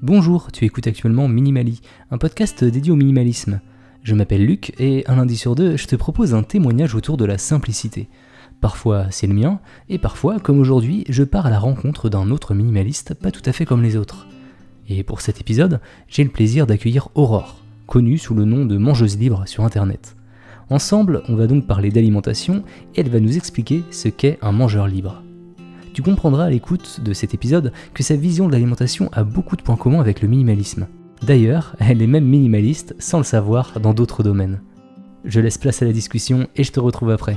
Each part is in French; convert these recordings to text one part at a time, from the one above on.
Bonjour, tu écoutes actuellement Minimali, un podcast dédié au minimalisme. Je m'appelle Luc et un lundi sur deux, je te propose un témoignage autour de la simplicité. Parfois c'est le mien, et parfois, comme aujourd'hui, je pars à la rencontre d'un autre minimaliste pas tout à fait comme les autres. Et pour cet épisode, j'ai le plaisir d'accueillir Aurore, connue sous le nom de mangeuse libre sur internet. Ensemble, on va donc parler d'alimentation et elle va nous expliquer ce qu'est un mangeur libre. Tu comprendras à l'écoute de cet épisode que sa vision de l'alimentation a beaucoup de points communs avec le minimalisme. D'ailleurs, elle est même minimaliste sans le savoir dans d'autres domaines. Je laisse place à la discussion et je te retrouve après.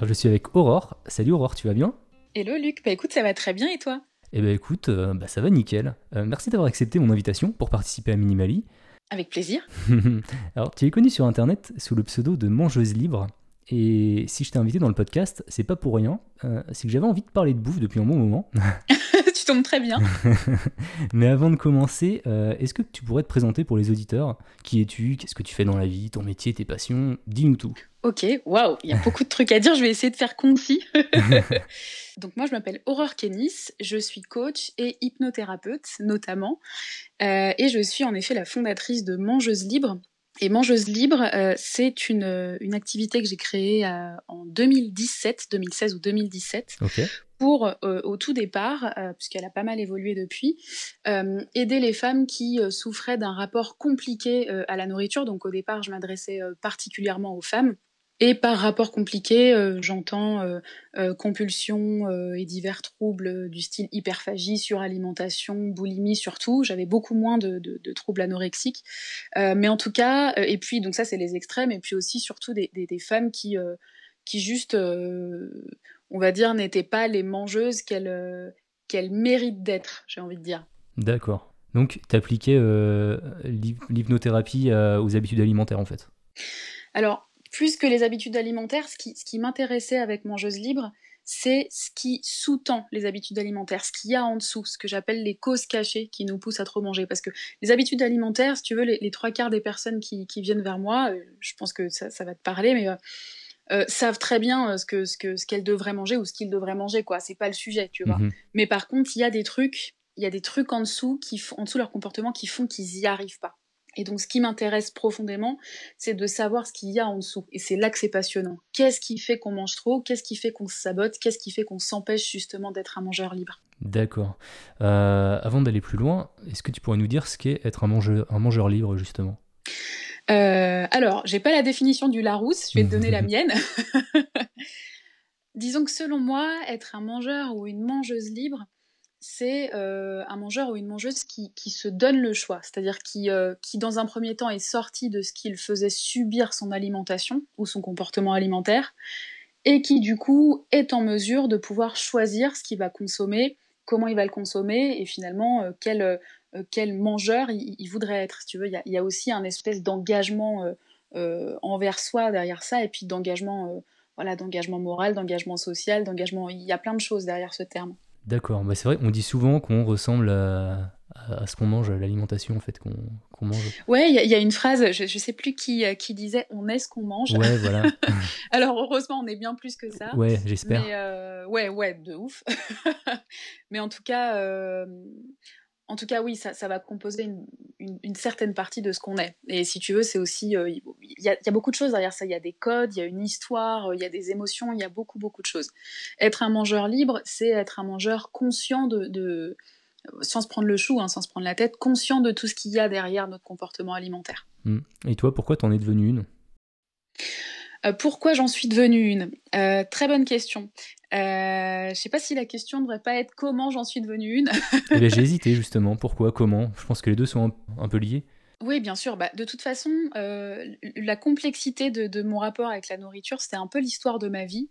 je suis avec Aurore. Salut Aurore, tu vas bien? Hello Luc, bah écoute, ça va très bien et toi? Eh ben écoute, euh, bah, ça va nickel. Euh, merci d'avoir accepté mon invitation pour participer à Minimali. Avec plaisir. Alors, tu es connu sur internet sous le pseudo de Mangeuse Libre. Et si je t'ai invité dans le podcast, c'est pas pour rien. Euh, c'est que j'avais envie de parler de bouffe depuis un bon moment. tu tombes très bien. Mais avant de commencer, euh, est-ce que tu pourrais te présenter pour les auditeurs? Qui es-tu? Qu'est-ce que tu fais dans la vie? Ton métier, tes passions? Dis-nous tout. Ok, waouh, il y a beaucoup de trucs à dire. Je vais essayer de faire concis. Donc moi, je m'appelle Aurore Kenis. Je suis coach et hypnothérapeute notamment. Euh, et je suis en effet la fondatrice de Mangeuse Libre, et Mangeuse Libre, euh, c'est une, euh, une, activité que j'ai créée euh, en 2017, 2016 ou 2017, pour, au tout départ, puisqu'elle a pas mal évolué depuis, aider les femmes qui souffraient d'un rapport compliqué à la nourriture. Donc au départ, je m'adressais particulièrement aux femmes. Et par rapport compliqué, euh, j'entends euh, euh, compulsion et divers troubles du style hyperphagie, suralimentation, boulimie surtout. J'avais beaucoup moins de, de, troubles anorexiques. mais en tout cas, et puis donc ça c'est les extrêmes, et puis aussi surtout des, des, femmes qui, qui juste, on va dire, n'étaient pas les mangeuses qu'elles qu'elles méritent d'être, j'ai envie de dire. D'accord. Donc tu appliquais l'hypnothérapie aux habitudes alimentaires en fait? Alors, plus que les habitudes alimentaires, ce qui, ce qui m'intéressait avec Mangeuse Libre, c'est ce qui sous-tend les habitudes alimentaires, ce qu'il y a en dessous, ce que j'appelle les causes cachées qui nous poussent à trop manger. Parce que les habitudes alimentaires, si tu veux, les, trois quarts des personnes qui, qui viennent vers moi, euh, je pense que ça, ça va te parler, mais euh, euh, savent très bien ce que ce que ce qu'elles devraient manger ou ce qu'ils devraient manger, quoi. C'est pas le sujet, tu vois. Mhm. Mais par contre, il y a des trucs, il y a des trucs en dessous qui en dessous de leur comportement qui font qu'ils y arrivent pas. Et donc, ce qui m'intéresse profondément, c'est de savoir ce qu'il y a en dessous. Et c'est là que c'est passionnant. Qu'est-ce qui fait qu'on mange trop? Qu'est-ce qui fait qu'on se sabote? Qu'est-ce qui fait qu'on s'empêche justement d'être un mangeur libre? D'accord. Euh, avant d'aller plus loin, est-ce que tu pourrais nous dire ce qu'est être un mangeur, un mangeur libre, justement? Euh, Alors, j'ai pas la définition du Larousse, je vais te donner la mienne. Disons que selon moi, être un mangeur ou une mangeuse libre, c'est euh, un mangeur ou une mangeuse qui, se donne le choix, c'est-à-dire qui, euh, qui, dans un premier temps, est sorti de ce qu'il faisait subir son alimentation ou son comportement alimentaire, et qui, du coup, est en mesure de pouvoir choisir ce qu'il va consommer, comment il va le consommer, et finalement, euh, quel, quel, mangeur il, voudrait être. tu veux, il y, a, aussi un espèce d'engagement envers soi derrière ça, et puis d'engagement voilà, d'engagement moral, d'engagement social, d'engagement... Il y a plein de choses derrière ce terme. D'accord, bah, c'est vrai, on dit souvent qu'on ressemble à, ce qu'on mange, l'alimentation en fait qu'on mange. Ouais, il y, a une phrase, je, ne sais plus qui, euh, qui disait on est ce qu'on mange. Ouais, voilà. Alors heureusement, on est bien plus que ça. Ouais, j'espère. Euh, ouais, ouais, de ouf. mais en tout cas, euh, en tout cas, oui, ça, va composer une, certaine partie de ce qu'on est. Et si tu veux, c'est aussi. Euh, il y, a beaucoup de choses derrière ça. Il y a des codes, il y a une histoire, il y a des émotions, il y a beaucoup, beaucoup de choses. Être un mangeur libre, c'est être un mangeur conscient de. sans se prendre le chou, hein, sans se prendre la tête, conscient de tout ce qu'il y a derrière notre comportement alimentaire. Mmh. Et toi, pourquoi t'en es devenue une? Euh, pourquoi j'en suis devenue une? Euh, Très bonne question. Euh, je sais pas si la question ne devrait pas être comment j'en suis devenue une. Eh ben, j'ai hésité justement. Pourquoi Comment? Je pense que les deux sont un, peu liés. Oui, bien sûr. Bah, de toute façon, euh, la complexité de, mon rapport avec la nourriture, c'était un peu l'histoire de ma vie.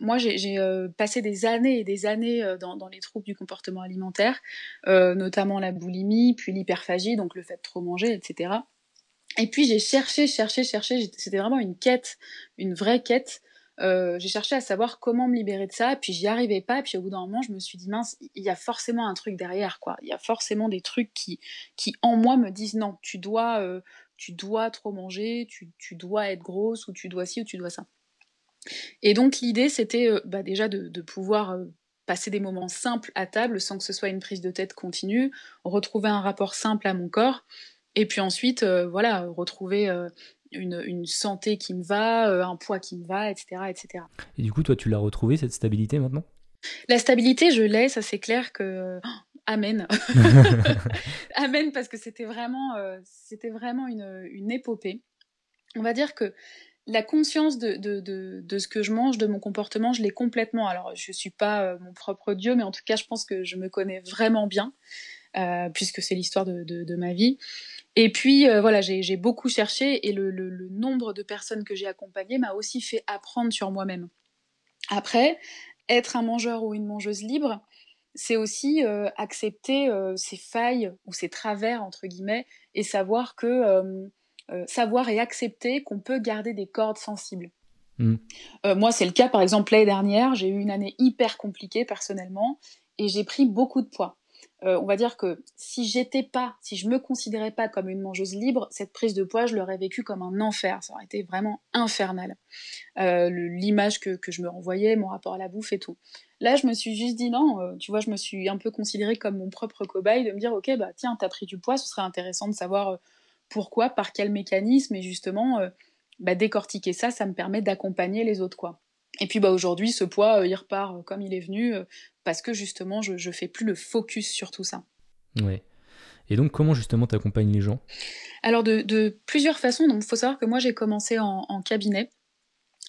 moi, j'ai passé des années et des années dans, dans, les troubles du comportement alimentaire, notamment la boulimie, puis l'hyperphagie, donc le fait de trop manger, etc. Et puis j'ai cherché, cherché, cherché, c'était vraiment une quête, une vraie quête. Euh, j'ai cherché à savoir comment me libérer de ça, puis j'y arrivais pas, puis au bout d'un moment, je me suis dit, mince, il y a forcément un truc derrière, quoi. Il y a forcément des trucs qui, qui en moi, me disent, non, tu dois, euh, tu dois trop manger, tu, tu, dois être grosse, ou tu dois ci, ou tu dois ça. Et donc l'idée, c'était euh, bah, déjà de, de pouvoir passer des moments simples à table sans que ce soit une prise de tête continue, retrouver un rapport simple à mon corps, et puis ensuite, voilà, retrouver une, santé qui me va, un poids qui me va, etc., etc. Et du coup, toi, tu l'as retrouvé cette stabilité maintenant? La stabilité, je l'ai, ça c'est clair que Amen. Amen, parce que c'était vraiment, euh, c'était vraiment une, une, épopée. On va dire que la conscience de, de, de, ce que je mange, de mon comportement, je l'ai complètement. Alors, je ne suis pas euh, mon propre Dieu, mais en tout cas, je pense que je me connais vraiment bien, euh, puisque c'est l'histoire de, ma vie. Et puis, voilà, j'ai beaucoup cherché et le, le, le nombre de personnes que j'ai accompagnées m'a aussi fait apprendre sur moi-même. Après, être un mangeur ou une mangeuse libre, c'est aussi euh, accepter euh, ses failles ou ses travers entre guillemets et savoir que euh, savoir et accepter qu'on peut garder des cordes sensibles. Mmh. moi, c'est le cas par exemple l'année dernière, j'ai eu une année hyper compliquée personnellement et j'ai pris beaucoup de poids. On va dire que si j'étais pas, si je me considérais pas comme une mangeuse libre, cette prise de poids, je l'aurais vécue comme un enfer. Ça aurait été vraiment infernal. L'image que, je me renvoyais, mon rapport à la bouffe et tout. Là, je me suis juste dit non, euh, tu vois, je me suis un peu considérée comme mon propre cobaye, de me dire, ok, bah tiens, t'as pris du poids, ce serait intéressant de savoir euh, pourquoi, par quel mécanisme, et justement, euh, bah, décortiquer ça, ça me permet d'accompagner les autres, quoi. Et puis bah aujourd'hui, ce poids, il repart comme il est venu, parce que justement, je, je fais plus le focus sur tout ça. Ouais. Et donc, comment justement t'accompagnes les gens? Alors, de, plusieurs façons. Donc, il faut savoir que moi, j'ai commencé en cabinet.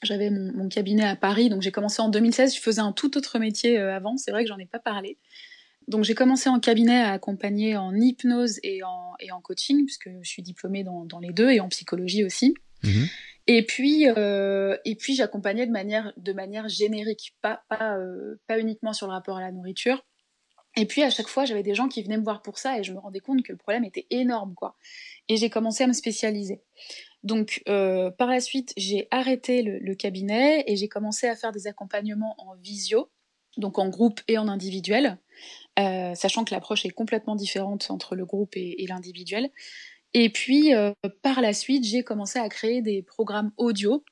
J'avais mon, cabinet à Paris, donc j'ai commencé en 2016. Je faisais un tout autre métier euh, avant, c'est vrai que j'en ai pas parlé. Donc j'ai commencé en cabinet à accompagner en hypnose et en, et en coaching, puisque je suis diplômée dans, dans les deux, et en psychologie aussi. Mhm. Et puis, euh, et puis j'accompagnais de manière, de manière générique, pas, pas, euh, pas uniquement sur le rapport à la nourriture. Et puis à chaque fois, j'avais des gens qui venaient me voir pour ça, et je me rendais compte que le problème était énorme, quoi. Et j'ai commencé à me spécialiser. Donc, euh, par la suite, j'ai arrêté le, cabinet et j'ai commencé à faire des accompagnements en visio, donc en groupe et en individuel, sachant que l'approche est complètement différente entre le groupe et, l'individuel. Et puis, euh, par la suite, j'ai commencé à créer des programmes audio,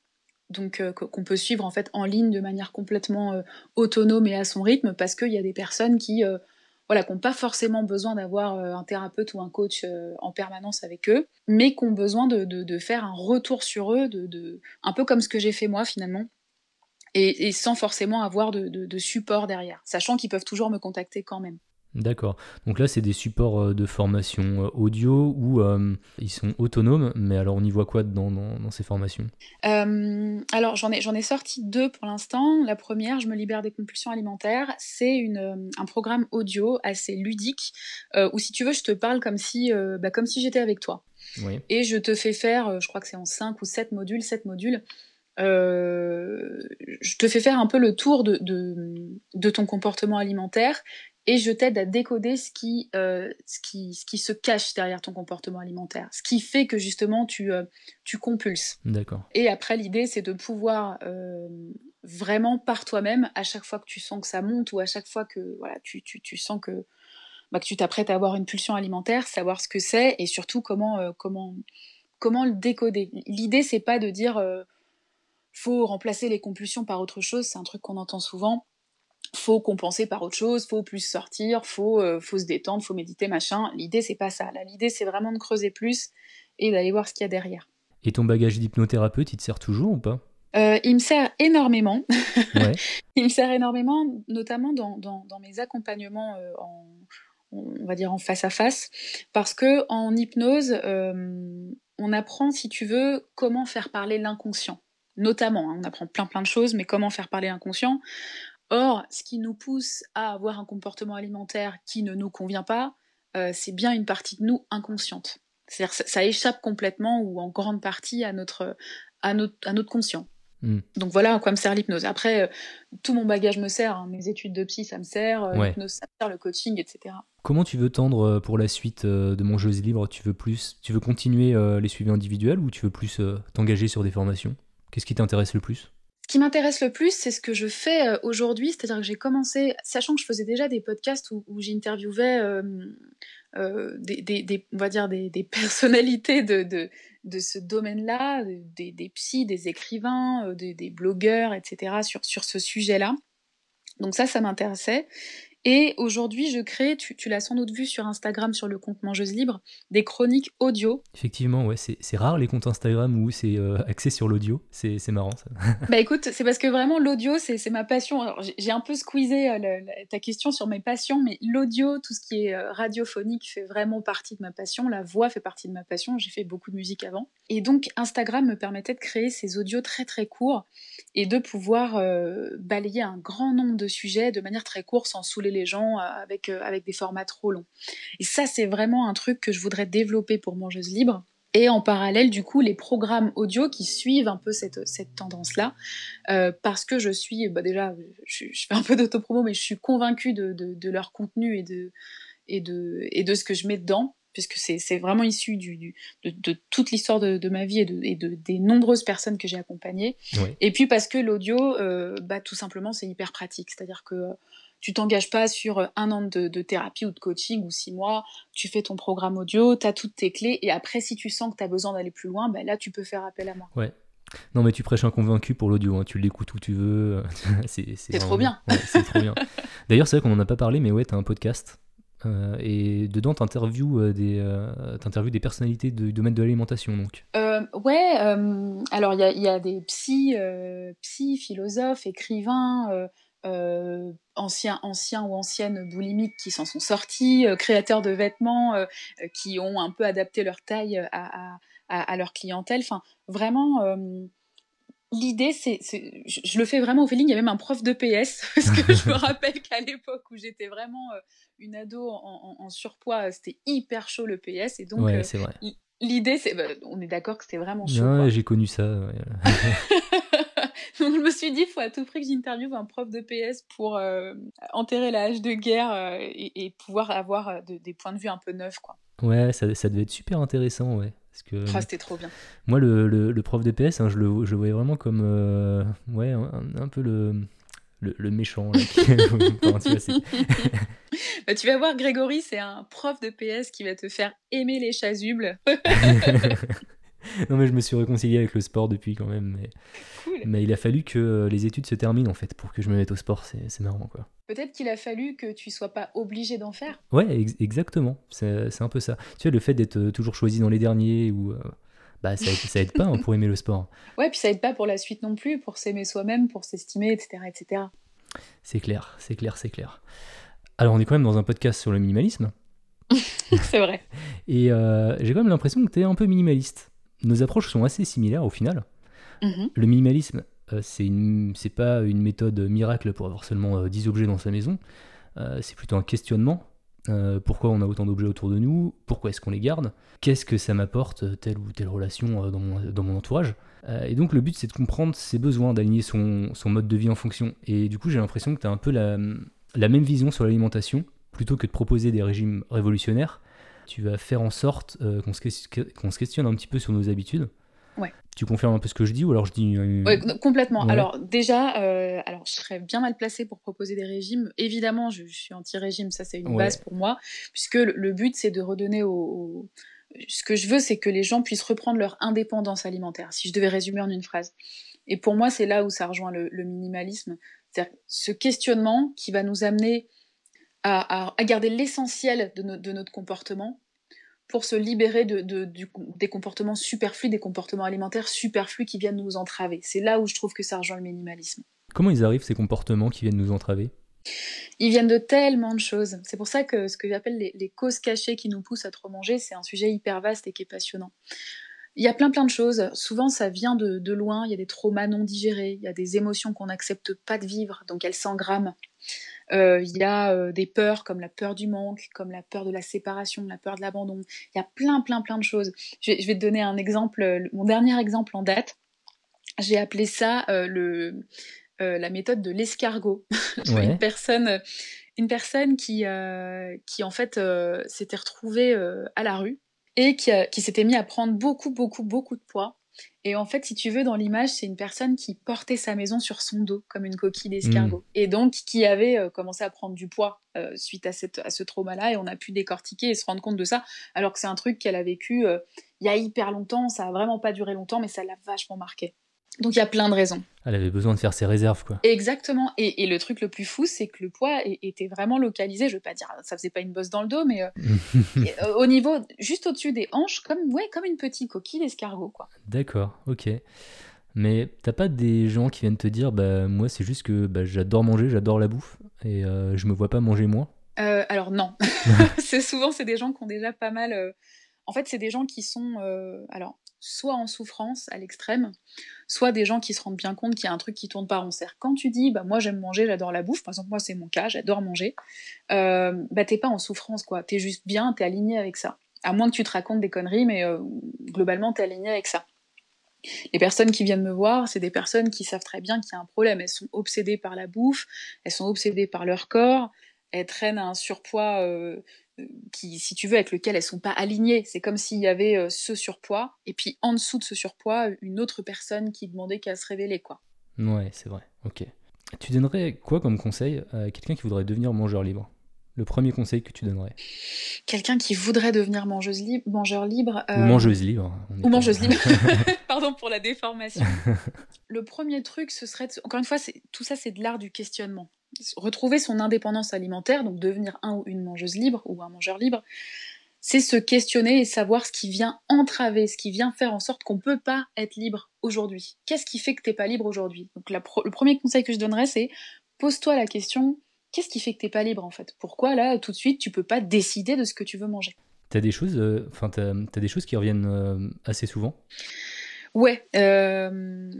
donc qu'on peut suivre en fait en ligne de manière complètement autonome et à son rythme, parce qu'il y a des personnes qui voilà, n'ont pas forcément besoin d'avoir euh, un thérapeute ou un coach euh, en permanence avec eux, mais qui ont besoin de, faire un retour sur eux, de, un peu comme ce que j'ai fait moi finalement, et, sans forcément avoir de, support derrière, sachant qu'ils peuvent toujours me contacter quand même. D'accord. Donc là, c'est des supports euh, de formation euh, audio où euh, ils sont autonomes, mais alors on y voit quoi dans, dans, ces formations? Alors j'en ai, j'en ai sorti deux pour l'instant. La première, Je me libère des compulsions alimentaires, c'est un programme audio assez ludique où si tu veux, je te parle comme si, bah, comme si j'étais avec toi. Et je te fais faire, je crois que c'est en 5 ou 7 modules, 7 modules, je te fais faire un peu le tour de, de, ton comportement alimentaire et je t'aide à décoder ce qui, euh, ce, qui, ce qui se cache derrière ton comportement alimentaire, ce qui fait que justement tu, euh, tu compulses. D'accord. Et après, l'idée, c'est de pouvoir euh, vraiment par toi-même, à chaque fois que tu sens que ça monte ou à chaque fois que voilà, tu, tu, tu sens que, bah, que tu t'apprêtes à avoir une pulsion alimentaire, savoir ce que c'est et surtout comment, comment, comment le décoder. L'idée, c'est pas de dire faut remplacer les compulsions par autre chose, c'est un truc qu'on entend souvent faut compenser par autre chose, faut plus sortir, faut, euh, faut se détendre, faut méditer, machin. L'idée, c'est pas ça. l'idée, c'est vraiment de creuser plus et d'aller voir ce qu'il y a derrière. Et ton bagage d'hypnothérapeute, il te sert toujours ou pas? Euh, Il me sert énormément. il me sert énormément, notamment dans, mes accompagnements euh, en, on va dire en face à face, parce que en hypnose, on apprend, si tu veux, comment faire parler l'inconscient notamment. Hein. on apprend plein plein de choses, mais comment faire parler l'inconscient Or, ce qui nous pousse à avoir un comportement alimentaire qui ne nous convient pas, euh, c'est bien une partie de nous inconsciente. C'est-à-dire ça, ça, échappe complètement ou en grande partie à notre, à notre, à notre conscient. Hmm. Donc voilà à quoi me sert l'hypnose. Après, euh, tout mon bagage me sert, hein. mes études de psy, ça me sert, euh, l'hypnose, ça me sert, le coaching, etc. Comment tu veux tendre pour la suite de mon jeu libre Tu veux plus, tu veux continuer les suivis individuels ou tu veux plus t'engager sur des formations? Qu'est-ce qui t'intéresse le plus? Qui m'intéresse le plus, c'est ce que je fais euh, aujourd'hui, c'est-à-dire que j'ai commencé, sachant que je faisais déjà des podcasts où, j'interviewais euh, euh, des, on va dire des, personnalités de, de, ce domaine-là, des, des psys, des écrivains, des, blogueurs, etc., sur, sur ce sujet-là. Donc ça, ça m'intéressait. Et aujourd'hui, je crée, tu, l'as sans doute vu sur Instagram, sur le compte Mangeuse Libre, des chroniques audio. Effectivement, ouais, c'est rare les comptes Instagram où c'est euh, axé sur l'audio. C'est marrant ça. bah écoute, c'est parce que vraiment l'audio, c'est ma passion. J'ai un peu squeezé euh, ta question sur mes passions, mais l'audio, tout ce qui est euh, radiophonique fait vraiment partie de ma passion. La voix fait partie de ma passion. J'ai fait beaucoup de musique avant. Et donc Instagram me permettait de créer ces audios très très courts et de pouvoir balayer un grand nombre de sujets de manière très courte sans saouler les gens euh, avec, euh, avec des formats trop longs. Et ça, c'est vraiment un truc que je voudrais développer pour Mangeuse Libre. Et en parallèle, du coup, les programmes audio qui suivent un peu cette, cette tendance-là, euh, parce que je suis, bah déjà, je, fais un peu d'autopromo, mais je suis convaincue de, de, leur contenu et de, et, de, et de ce que je mets dedans, puisque c'est vraiment issu du, de, toute l'histoire de, ma vie et, de, et des nombreuses personnes que j'ai accompagnées. Et puis parce que l'audio, bah, tout simplement, c'est hyper pratique. C'est-à-dire que tu t'engages pas sur euh, un an de, thérapie ou de coaching ou six mois, tu fais ton programme audio, tu as toutes tes clés, et après, si tu sens que tu as besoin d'aller plus loin, ben là, tu peux faire appel à moi. Ouais. Non, mais tu prêches un convaincu pour l'audio, hein. tu l'écoutes où tu veux. c'est trop bien. c'est trop bien. D'ailleurs, c'est vrai qu'on en a pas parlé, mais ouais, tu as un podcast. Euh, et dedans, tu interviews, euh, des, des personnalités du domaine de l'alimentation. donc. ouais, alors il y a, y a, des psy, psy, philosophes, écrivains, euh, anciens, anciens ou anciennes boulimiques qui s'en sont sortis, euh, créateurs de vêtements euh, qui ont un peu adapté leur taille à, à, leur clientèle. Enfin, vraiment, l'idée, c'est, je, le fais vraiment au feeling. Il y a même un prof de PS, parce que je me rappelle qu'à l'époque où j'étais vraiment une ado en, surpoids, c'était hyper chaud le PS. Et donc, ouais, c'est vrai. L'idée, c'est, bah, on est d'accord que c'était vraiment chaud. j'ai connu ça. je me suis dit, il faut à tout prix que j'interviewe un prof de PS pour euh, enterrer la hache de guerre euh, et, pouvoir avoir euh, des points de vue un peu neufs. Quoi. Ouais, ça, ça devait être super intéressant, ouais. Parce que, ah, c'était trop bien. Moi, le, le, prof de PS, hein, je, le, je voyais vraiment comme ouais, un, peu le, le, méchant. Bah, tu vas voir, Grégory, c'est un prof de PS qui va te faire aimer les chasubles. non, mais je me suis réconcilié avec le sport depuis quand même. Mais, mais il a fallu que les études se terminent en fait pour que je me mette au sport. C'est marrant quoi. Peut-être qu'il a fallu que tu sois pas obligé d'en faire. Ouais, exactement. C'est un peu ça. Tu vois, le fait d'être euh, toujours choisi dans les derniers ou. Euh, bah, ça, ça aide pas hein, pour aimer le sport. Ouais, puis ça aide pas pour la suite non plus, pour s'aimer soi-même, pour s'estimer, etc. etc. C'est clair, c'est clair, c'est clair. Alors, on est quand même dans un podcast sur le minimalisme. c'est vrai. Et euh, j'ai quand même l'impression que tu es un peu minimaliste nos approches sont assez similaires au final. Mhm. Le minimalisme, euh, c'est pas une méthode miracle pour avoir seulement 10 euh, objets dans sa maison. Euh, c'est plutôt un questionnement. pourquoi on a autant d'objets autour de nous? Pourquoi est-ce qu'on les garde? Qu'est-ce que ça m'apporte telle ou telle relation dans mon, dans, mon, entourage? Et donc le but c'est de comprendre ses besoins, d'aligner son, son, mode de vie en fonction. Et du coup j'ai l'impression que tu as un peu la, la même vision sur l'alimentation. Plutôt que de proposer des régimes révolutionnaires, tu vas faire en sorte euh, qu'on se, questionne un petit peu sur nos habitudes. Ouais. Tu confirmes un peu ce que je dis ou alors je dis complètement. Alors déjà, euh, alors je serais bien mal placée pour proposer des régimes. Évidemment, je, suis anti-régime, ça c'est une base pour moi, puisque le, but c'est de redonner au, Ce que je veux, c'est que les gens puissent reprendre leur indépendance alimentaire. Si je devais résumer en une phrase. Et pour moi, c'est là où ça rejoint le, minimalisme, c'est-à-dire ce questionnement qui va nous amener à, garder l'essentiel de, notre comportement pour se libérer de, des comportements superflus, des comportements alimentaires superflus qui viennent nous entraver. C'est là où je trouve que ça rejoint le minimalisme. Comment ils arrivent ces comportements qui viennent nous entraver? Ils viennent de tellement de choses. C'est pour ça que ce que j'appelle les, les, causes cachées qui nous poussent à trop manger, c'est un sujet hyper vaste et qui est passionnant. Il y a plein plein de choses. Souvent, ça vient de, de loin. Il y a des traumas non digérés. Il y a des émotions qu'on n'accepte pas de vivre, donc elles s'engramment. Euh, il y a euh, des peurs comme la peur du manque, comme la peur de la séparation, la peur de l'abandon. Il y a plein, plein, plein de choses. Je vais, te donner un exemple, euh, mon dernier exemple en date. J'ai appelé ça le, la méthode de l'escargot. une personne, une personne qui, qui en fait s'était retrouvée à la rue et qui, qui s'était mis à prendre beaucoup, beaucoup, beaucoup de poids et en fait, si tu veux, dans l'image, c'est une personne qui portait sa maison sur son dos, comme une coquille d'escargot. Mm. Et donc, qui avait euh, commencé à prendre du poids euh, suite à, cette, à ce trauma-là. Et on a pu décortiquer et se rendre compte de ça. Alors que c'est un truc qu'elle a vécu euh, il y a hyper longtemps. Ça a vraiment pas duré longtemps, mais ça l'a vachement marqué. Donc il y a plein de raisons. Elle avait besoin de faire ses réserves, quoi. Exactement. Et, le truc le plus fou, c'est que le poids était vraiment localisé. Je veux pas dire, ça faisait pas une bosse dans le dos, mais euh, euh, au niveau, juste au-dessus des hanches, comme, ouais, comme une petite coquille d'escargot, quoi. D'accord, ok. Mais t'as pas des gens qui viennent te dire, bah moi c'est juste que bah, j'adore manger, j'adore la bouffe, et euh, je me vois pas manger moins Alors non. c'est souvent, c'est des gens qui ont déjà pas mal... En fait, c'est des gens qui sont... Alors, soit en souffrance à l'extrême, soit des gens qui se rendent bien compte qu'il y a un truc qui tourne pas en cercle. Quand tu dis, bah moi j'aime manger, j'adore la bouffe, par exemple moi c'est mon cas, j'adore manger, euh, bah t'es pas en souffrance quoi, t'es juste bien, t'es aligné avec ça. À moins que tu te racontes des conneries, mais euh, globalement t'es aligné avec ça. Les personnes qui viennent me voir, c'est des personnes qui savent très bien qu'il y a un problème. Elles sont obsédées par la bouffe, elles sont obsédées par leur corps, elles traînent un surpoids euh, qui, si tu veux, avec lequel elles sont pas alignées. C'est comme s'il y avait euh, ce surpoids, et puis en dessous de ce surpoids, une autre personne qui demandait qu'à se révéler, quoi. Ouais, c'est vrai. Ok. Tu donnerais quoi comme conseil à quelqu'un qui voudrait devenir mangeur libre? Le premier conseil que tu donnerais? Quelqu'un qui voudrait devenir mangeuse libre, mangeur libre. Ou mangeuse libre. Ou mangeuse libre. Pardon pour la déformation. Le premier truc, ce serait. Encore une fois, tout ça, c'est de l'art du questionnement retrouver son indépendance alimentaire, donc devenir un ou une mangeuse libre ou un mangeur libre, c'est se questionner et savoir ce qui vient entraver, ce qui vient faire en sorte qu'on ne peut pas être libre aujourd'hui. Qu'est-ce qui fait que tu n'es pas libre aujourd'hui? Donc le premier conseil que je donnerais, c'est pose-toi la question qu'est-ce qui fait que tu n'es pas libre en fait? Pourquoi là tout de suite tu peux pas décider de ce que tu veux manger? T'as des choses, euh, des choses qui reviennent euh, assez souvent? Ouais. Euh,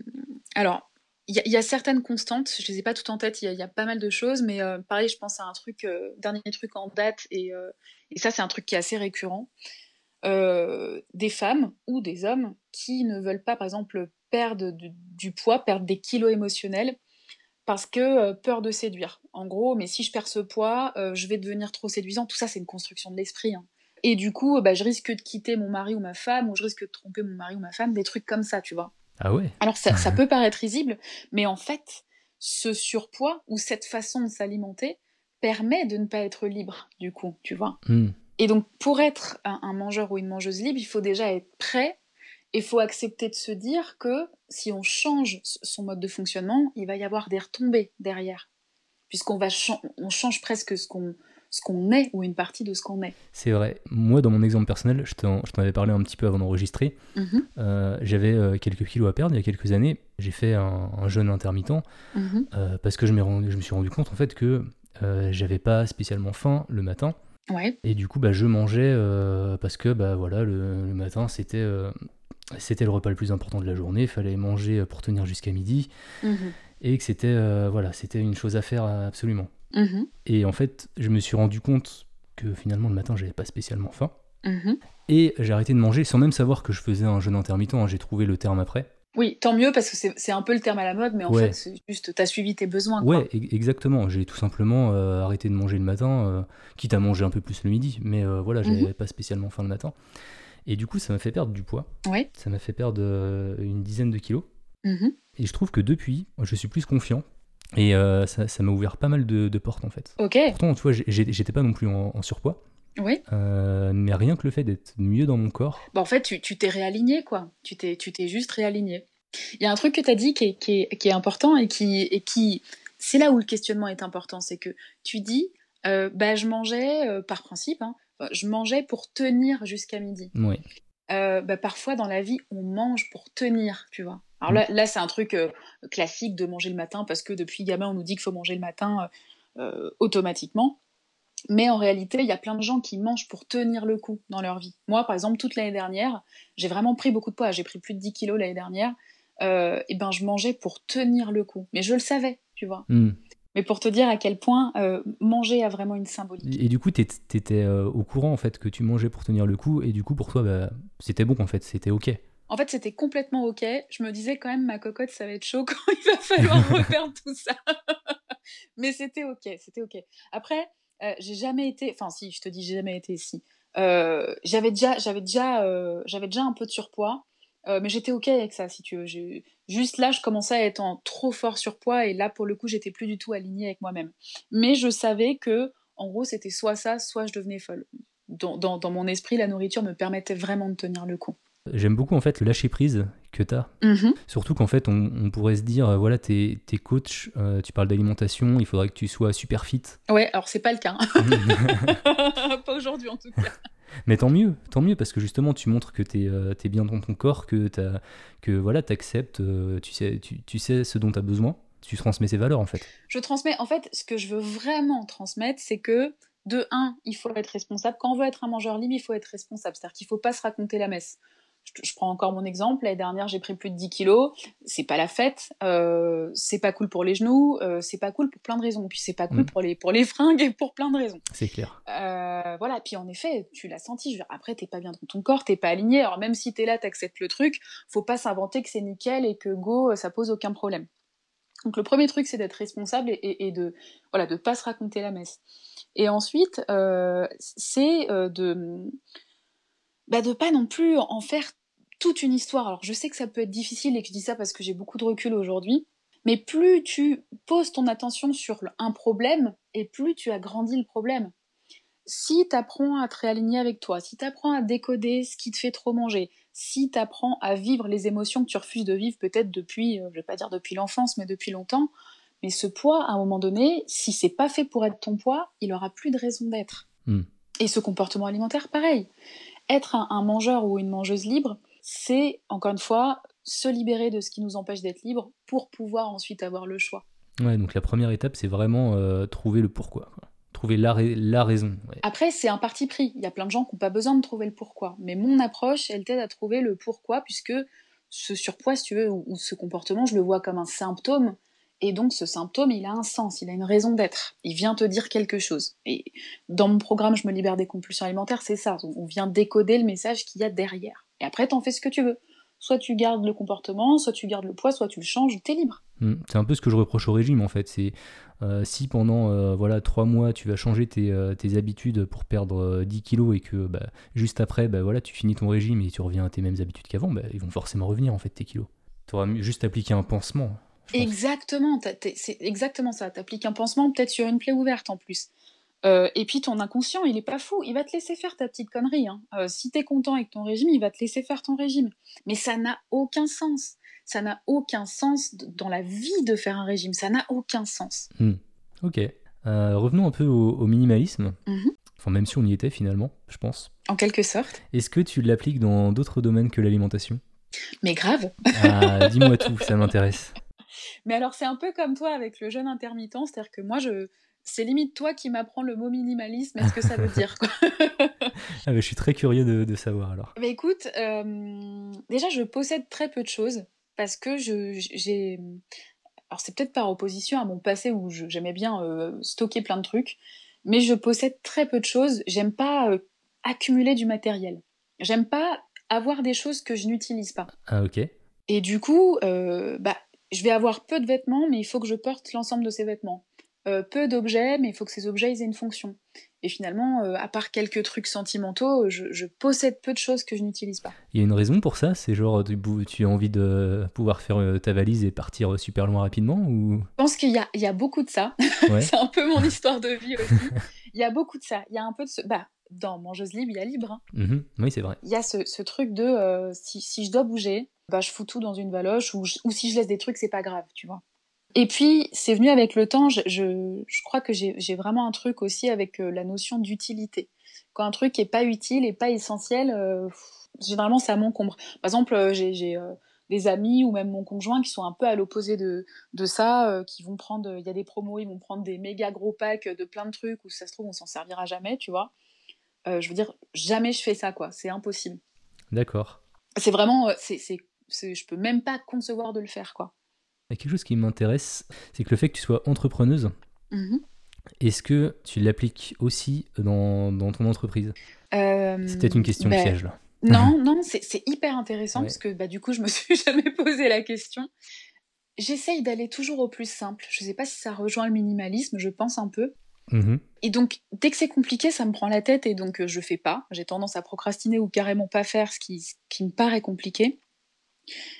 alors il y, a certaines constantes, je les ai pas toutes en tête, il y, a pas mal de choses, mais euh, pareil, je pense à un truc, euh, dernier truc en date, et, euh, et ça c'est un truc qui est assez récurrent. des femmes ou des hommes qui ne veulent pas, par exemple, perdre du poids, perdre des kilos émotionnels, parce que peur de séduire. En gros, mais si je perds ce poids, je vais devenir trop séduisant. Tout ça, c'est une construction de l'esprit. Hein. Et du coup, bah, je risque de quitter mon mari ou ma femme, ou je risque de tromper mon mari ou ma femme, des trucs comme ça, tu vois. Ah ouais Alors ça, peut paraître risible, mais en fait, ce surpoids ou cette façon de s'alimenter permet de ne pas être libre, du coup, tu vois. Hmm. Et donc, pour être un, mangeur ou une mangeuse libre, il faut déjà être prêt et il faut accepter de se dire que si on change son mode de fonctionnement, il va y avoir des retombées derrière. Puisqu'on va on change presque ce qu'on ce qu'on est ou une partie de ce qu'on est. C'est vrai. Moi, dans mon exemple personnel, je t'en avais parlé un petit peu avant d'enregistrer. Mhm. Euh, j'avais euh, quelques kilos à perdre il y a quelques années. J'ai fait un, jeûne intermittent mhm. euh, parce que je, rendu, je me suis rendu compte en fait que j'avais pas spécialement faim le matin. Ouais. Et du coup, bah, je mangeais parce que bah, voilà, le, le matin, c'était c'était le repas le plus important de la journée. Il fallait manger pour tenir jusqu'à midi. Mhm. Et que c'était voilà, c'était une chose à faire absolument. Mhm. Et en fait, je me suis rendu compte que finalement le matin, j'avais pas spécialement faim. Mhm. Et j'ai arrêté de manger sans même savoir que je faisais un jeûne intermittent. Hein. J'ai trouvé le terme après. Oui, tant mieux parce que c'est un peu le terme à la mode, mais en fait, c'est juste, t'as suivi tes besoins. Ouais, e-, exactement. J'ai tout simplement euh, arrêté de manger le matin, euh, quitte à manger un peu plus le midi, mais euh, voilà, j'avais mhm. pas spécialement faim le matin. Et du coup, ça m'a fait perdre du poids. Ouais. Ça m'a fait perdre une dizaine de kilos. Et je trouve que depuis, je suis plus confiant et euh, ça, m'a ouvert pas mal de, portes en fait. Ok. Pourtant, tu vois, j'étais pas non plus en, surpoids. Oui. Euh, mais rien que le fait d'être mieux dans mon corps. Bah, en fait, tu t'es réaligné, quoi. Tu t'es juste réaligné. Il y a un truc que tu as dit qui est, qui, est, qui est, important et qui. Et qui c'est là où le questionnement est important. C'est que tu dis, euh, bah, je mangeais, par principe, hein, je mangeais pour tenir jusqu'à midi. Oui. bah, parfois, dans la vie, on mange pour tenir, tu vois. Alors là, là c'est un truc euh, classique de manger le matin parce que depuis gamin, on nous dit qu'il faut manger le matin euh, euh, automatiquement. Mais en réalité, il y a plein de gens qui mangent pour tenir le coup dans leur vie. Moi, par exemple, toute l'année dernière, j'ai vraiment pris beaucoup de poids. J'ai pris plus de 10 kilos l'année dernière. et ben, je mangeais pour tenir le coup. Mais je le savais, tu vois. Hmm. Mais pour te dire à quel point manger a vraiment une symbolique. Et du coup, tu étais au courant en fait que tu mangeais pour tenir le coup, et du coup, pour toi, bah, c'était bon en fait, c'était ok. En fait, c'était complètement OK. Je me disais quand même, ma cocotte, ça va être chaud quand il va falloir refaire tout ça. Mais c'était OK, c'était OK. Après, euh, j'ai jamais été, enfin si, je te dis, j'ai jamais été ici. Euh, j'avais déjà, j'avais déjà, euh, j'avais déjà un peu de surpoids, mais j'étais OK avec ça, si tu veux. Juste là, je commençais à être en trop fort surpoids, et là, pour le coup, j'étais plus du tout alignée avec moi-même. Mais je savais que, en gros, c'était soit ça, soit je devenais folle. Dans, dans, dans mon esprit, la nourriture me permettait vraiment de tenir le coup. J'aime beaucoup en fait le lâcher prise que tu as. Mhm. Surtout qu'en fait, on, on pourrait se dire, euh, voilà, t'es es coach, euh, tu parles d'alimentation, il faudrait que tu sois super fit. Ouais, alors c'est pas le cas. hein. pas aujourd'hui en tout cas. Mais tant mieux, tant mieux, parce que justement, tu montres que tu es, bien dans ton corps, que, t'as- que voilà, tu acceptes, tu, sais, tu, tu sais ce dont tu as besoin, tu transmets ces valeurs en fait. Je transmets, en fait, ce que je veux vraiment transmettre, c'est que de un, il faut être responsable. Quand on veut être un mangeur libre, il faut être responsable. C'est-à-dire qu'il ne faut pas se raconter la messe. Je, prends encore mon exemple. L'année dernière, j'ai pris plus de 10 kilos. C'est pas la fête. Euh, c'est pas cool pour les genoux. Euh, c'est pas cool pour plein de raisons. Puis c'est pas cool Mm. pour, les, pour les fringues et pour plein de raisons. C'est clair. Euh, voilà. Puis en effet, tu l'as senti. Je veux dire, après, t'es pas bien dans ton corps, t'es pas aligné. Alors même si t'es là, t'acceptes le truc. Faut pas s'inventer que c'est nickel et que go, ça pose aucun problème. Donc le premier truc, c'est d'être responsable et, et- et de voilà de pas se raconter la messe. Et ensuite, c'est de bah, de pas non plus en faire toute une histoire. Alors je sais que ça peut être difficile et que je dis ça parce que j'ai beaucoup de recul aujourd'hui. Mais plus tu poses ton attention sur un problème et plus tu agrandis le problème. Si tu apprends à te réaligner avec toi, si tu apprends à décoder ce qui te fait trop manger, si tu apprends à vivre les émotions que tu refuses de vivre peut-être depuis, euh, je vais pas dire depuis l'enfance, mais depuis longtemps, mais ce poids, à un moment donné, si c'est pas fait pour être ton poids, il aura plus de raison d'être. Hmm. Et ce comportement alimentaire, pareil. Être un, un mangeur ou une mangeuse libre, c'est, encore une fois, se libérer de ce qui nous empêche d'être libre pour pouvoir ensuite avoir le choix. Ouais, donc la première étape, c'est vraiment euh, trouver le pourquoi. quoi. Trouver la, ra- la raison. ouais. Après, c'est un parti pris. Il y a plein de gens qui n'ont pas besoin de trouver le pourquoi. Mais mon approche, elle t'aide à trouver le pourquoi, puisque ce surpoids, si tu veux, ou, ou ce comportement, je le vois comme un symptôme. Et donc, ce symptôme, il a un sens, il a une raison d'être. Il vient te dire quelque chose. Et dans mon programme, je me libère des compulsions alimentaires, c'est ça. On vient décoder le message qu'il y a derrière. Et après, t'en fais ce que tu veux. Soit tu gardes le comportement, soit tu gardes le poids, soit tu le changes, t'es libre. Hmm. C'est un peu ce que je reproche au régime en fait. C'est euh, si pendant euh, voilà trois mois tu vas changer tes, euh, habitudes pour perdre euh, 10 kilos et que bah, juste après bah, voilà tu finis ton régime et tu reviens à tes mêmes habitudes qu'avant, bah, ils vont forcément revenir en fait tes kilos. Tu auras juste appliqué un pansement. Exactement, c'est exactement ça. T'appliques un pansement peut-être sur une plaie ouverte en plus. Euh, et puis ton inconscient, il est pas fou, il va te laisser faire ta petite connerie. Hein. Euh, si t'es content avec ton régime, il va te laisser faire ton régime. Mais ça n'a aucun sens. Ça n'a aucun sens dans la vie de faire un régime. Ça n'a aucun sens. Ok. Euh, revenons un peu au, au minimalisme. Mhm. Enfin même si on y était finalement, je pense. En quelque sorte. Est-ce que tu l'appliques dans d'autres domaines que l'alimentation? Mais grave. Ah, Dis-moi tout, ça m'intéresse. Mais alors c'est un peu comme toi avec le jeûne intermittent, c'est-à-dire que moi je c'est limite toi qui m'apprends le mot minimalisme et ce que ça veut dire. quoi? Ah, je suis très curieux de, de savoir alors. Bah écoute, euh, déjà je possède très peu de choses parce que j'ai alors c'est peut-être par opposition à mon passé où j'aimais bien euh, stocker plein de trucs, mais je possède très peu de choses. J'aime pas euh, accumuler du matériel. J'aime pas avoir des choses que je n'utilise pas. Ah ok. Et du coup, bah, je vais avoir peu de vêtements, mais il faut que je porte l'ensemble de ces vêtements. Euh, peu d'objets, mais il faut que ces objets ils aient une fonction. Et finalement, euh, à part quelques trucs sentimentaux, je, je possède peu de choses que je n'utilise pas. Il y a une raison pour ça C'est genre tu, tu as envie de pouvoir faire euh, ta valise et partir super loin rapidement ou? Je pense qu'il y a, il y a beaucoup de ça. Ouais. C'est un peu mon histoire de vie aussi. Il y a beaucoup de ça. Il y a un peu de ce... Bah, dans Mangeuse Libre, il y a Libre. hein. Mhm. Oui, c'est vrai. Il y a ce, ce truc de euh, si, si je dois bouger, bah, je fous tout dans une valoche ou, je- ou si je laisse des trucs, c'est pas grave, tu vois. Et puis, c'est venu avec le temps, je, je, je crois que j'ai vraiment un truc aussi avec euh, la notion d'utilité. Quand un truc est pas utile et pas essentiel, euh, généralement ça m'encombre. Par exemple, euh, j'ai des amis ou même mon conjoint qui sont un peu à l'opposé de, de ça, euh, qui vont prendre, il y a des promos, ils vont prendre des méga gros packs de plein de trucs où ça se trouve on s'en servira jamais, tu vois. Euh, je veux dire, jamais je fais ça, quoi. C'est impossible. D'accord. C'est vraiment, c'est- je peux même pas concevoir de le faire, quoi. Il y a quelque chose qui m'intéresse, c'est que le fait que tu sois entrepreneuse, est-ce que tu l'appliques aussi dans, dans ton entreprise? Euh, C'est peut-être une question ben, piège là. Non, non, c'est, hyper intéressant Ouais. parce que bah, du coup, je me suis jamais posé la question. J'essaye d'aller toujours au plus simple. Je sais pas si ça rejoint le minimalisme, je pense un peu. Mhm. Et donc, dès que c'est compliqué, ça me prend la tête et donc euh, je fais pas. J'ai tendance à procrastiner ou carrément pas faire ce qui, ce qui me paraît compliqué.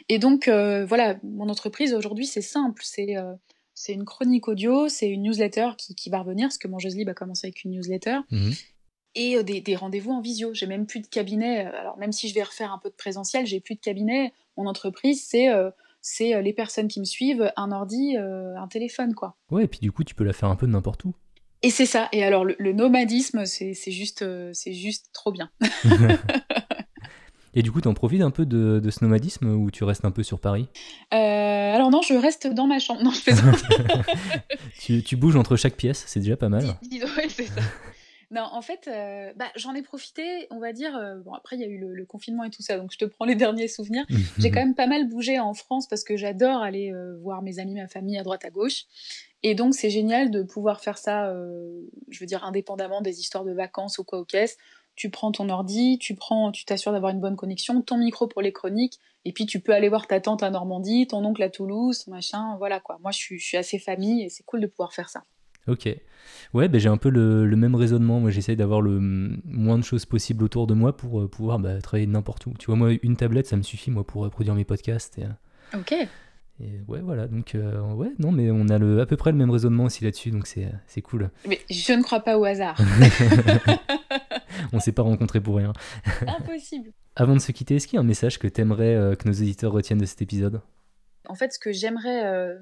Et donc, euh, voilà, mon entreprise aujourd'hui, c'est simple. C'est euh, c'est une chronique audio, c'est une newsletter qui, qui va revenir, parce que Mangeuse Libre a commencé avec une newsletter. Mhm. et des, rendez-vous en visio. J'ai même plus de cabinet. Alors même si je vais refaire un peu de présentiel, j'ai plus de cabinet. Mon entreprise, c'est c'est les personnes qui me suivent, un ordi, un téléphone, quoi. Ouais, et puis du coup, tu peux la faire un peu de n'importe où. Et c'est ça. Et alors, le, nomadisme, c'est juste, c'est juste trop bien. Et du coup, tu en profites un peu de, ce nomadisme ou tu restes un peu sur Paris? Euh, Alors non, je reste dans ma chambre. Non, je tu, bouges entre chaque pièce, c'est déjà pas mal. Oui, c'est ça. Non, en fait, euh, bah, j'en ai profité, on va dire. Euh, bon, après, il y a eu le, confinement et tout ça, donc je te prends les derniers souvenirs. J'ai quand même pas mal bougé en France parce que j'adore aller voir mes amis, ma famille à droite, à gauche. Et donc, c'est génial de pouvoir faire ça, je veux dire, indépendamment des histoires de vacances ou quoi au caisse tu prends ton ordi, tu prends, tu t'assures d'avoir une bonne connexion, ton micro pour les chroniques, et puis tu peux aller voir ta tante à Normandie, ton oncle à Toulouse, machin, voilà quoi. Moi, je suis, je suis assez famille et c'est cool de pouvoir faire ça. Ok. Ouais, ben j'ai un peu le, même raisonnement. Moi, j'essaye d'avoir le moins de choses possibles autour de moi pour euh, pouvoir bah, travailler n'importe où. Tu vois, moi, une tablette, ça me suffit, moi, pour produire mes podcasts. Et, euh, ok. Et ouais, voilà. Donc, euh, ouais, non, mais on a le, à peu près le même raisonnement aussi là-dessus, donc c'est cool. Mais je ne crois pas au hasard. on s'est pas rencontrés pour rien. Impossible. Avant de se quitter, est-ce qu'il y a un message que tu aimerais euh, que nos éditeurs retiennent de cet épisode? En fait, ce que j'aimerais, euh,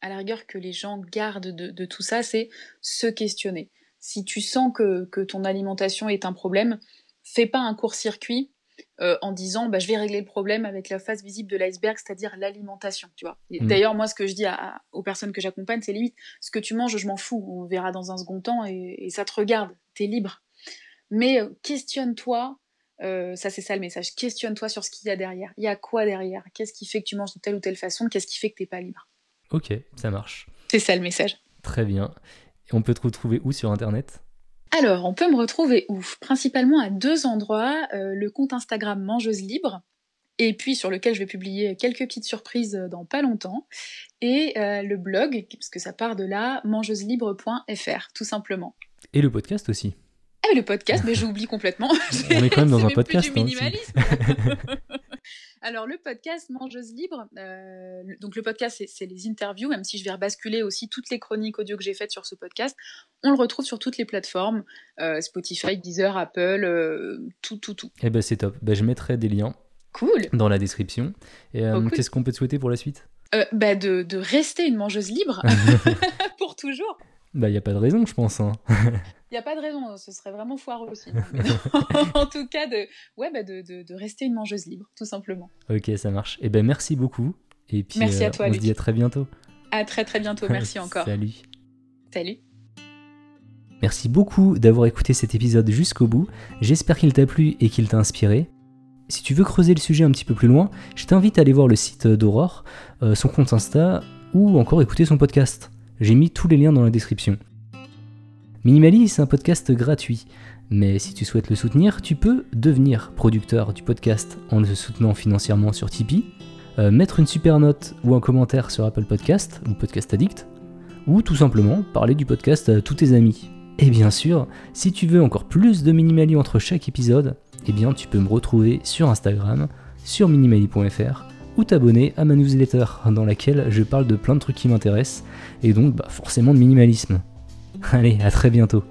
à la rigueur, que les gens gardent de, tout ça, c'est se questionner. Si tu sens que, ton alimentation est un problème, fais pas un court-circuit euh, en disant bah, je vais régler le problème avec la face visible de l'iceberg, c'est-à-dire l'alimentation. Tu vois. Mm. D'ailleurs, moi, ce que je dis aux personnes que j'accompagne, c'est limite ce que tu manges, je m'en fous. On verra dans un second temps et, et ça te regarde. Tu es libre. Mais euh, questionne-toi, euh, ça c'est ça le message, questionne-toi sur ce qu'il y a derrière. Il y a quoi derrière? Qu'est-ce qui fait que tu manges de telle ou telle façon? Qu'est-ce qui fait que tu n'es pas libre? Ok, ça marche. C'est ça le message. Très bien. Et on peut te retrouver où sur Internet? Alors, on peut me retrouver où? Principalement à deux endroits. Euh, le compte Instagram Mangeuse Libre, et puis sur lequel je vais publier quelques petites surprises dans pas longtemps. Et le blog, parce que ça part de là, mangeuselibre.fr, tout simplement. Et le podcast aussi ah, le podcast, mais j'oublie complètement. On est quand même dans un podcast. Du hein, minimalisme. Alors, le podcast Mangeuse Libre, euh, donc le podcast, c'est les interviews, même si je vais rebasculer aussi toutes les chroniques audio que j'ai faites sur ce podcast. On le retrouve sur toutes les plateformes euh, Spotify, Deezer, Apple, euh, tout, tout, tout. Eh ben, c'est top. Ben, je mettrai des liens. Cool. Dans la description. Et qu'est-ce qu'on peut te souhaiter pour la suite? Bah de, de, rester une mangeuse libre pour toujours. Bah, il n'y a pas de raison, je pense. Hein. Il n'y a pas de raison, ce serait vraiment foireux aussi. en tout cas, de, ouais, bah de, de, rester une mangeuse libre, tout simplement. Ok, ça marche. Et eh ben merci beaucoup. Et puis, merci à euh, toi, on se dit à très bientôt. À très très bientôt, merci encore. Salut. Salut. Merci beaucoup d'avoir écouté cet épisode jusqu'au bout. J'espère qu'il t'a plu et qu'il t'a inspiré. Si tu veux creuser le sujet un petit peu plus loin, je t'invite à aller voir le site d'Aurore, euh, son compte Insta ou encore écouter son podcast. J'ai mis tous les liens dans la description. Minimali, c'est un podcast gratuit, mais si tu souhaites le soutenir, tu peux devenir producteur du podcast en le soutenant financièrement sur Tipeee, euh, mettre une super note ou un commentaire sur Apple Podcast ou Podcast Addict, ou tout simplement parler du podcast à tous tes amis. Et bien sûr, si tu veux encore plus de Minimali entre chaque épisode, eh bien tu peux me retrouver sur Instagram, sur minimali.fr ou t'abonner à ma newsletter dans laquelle je parle de plein de trucs qui m'intéressent et donc bah, forcément de minimalisme. Allez, à très bientôt.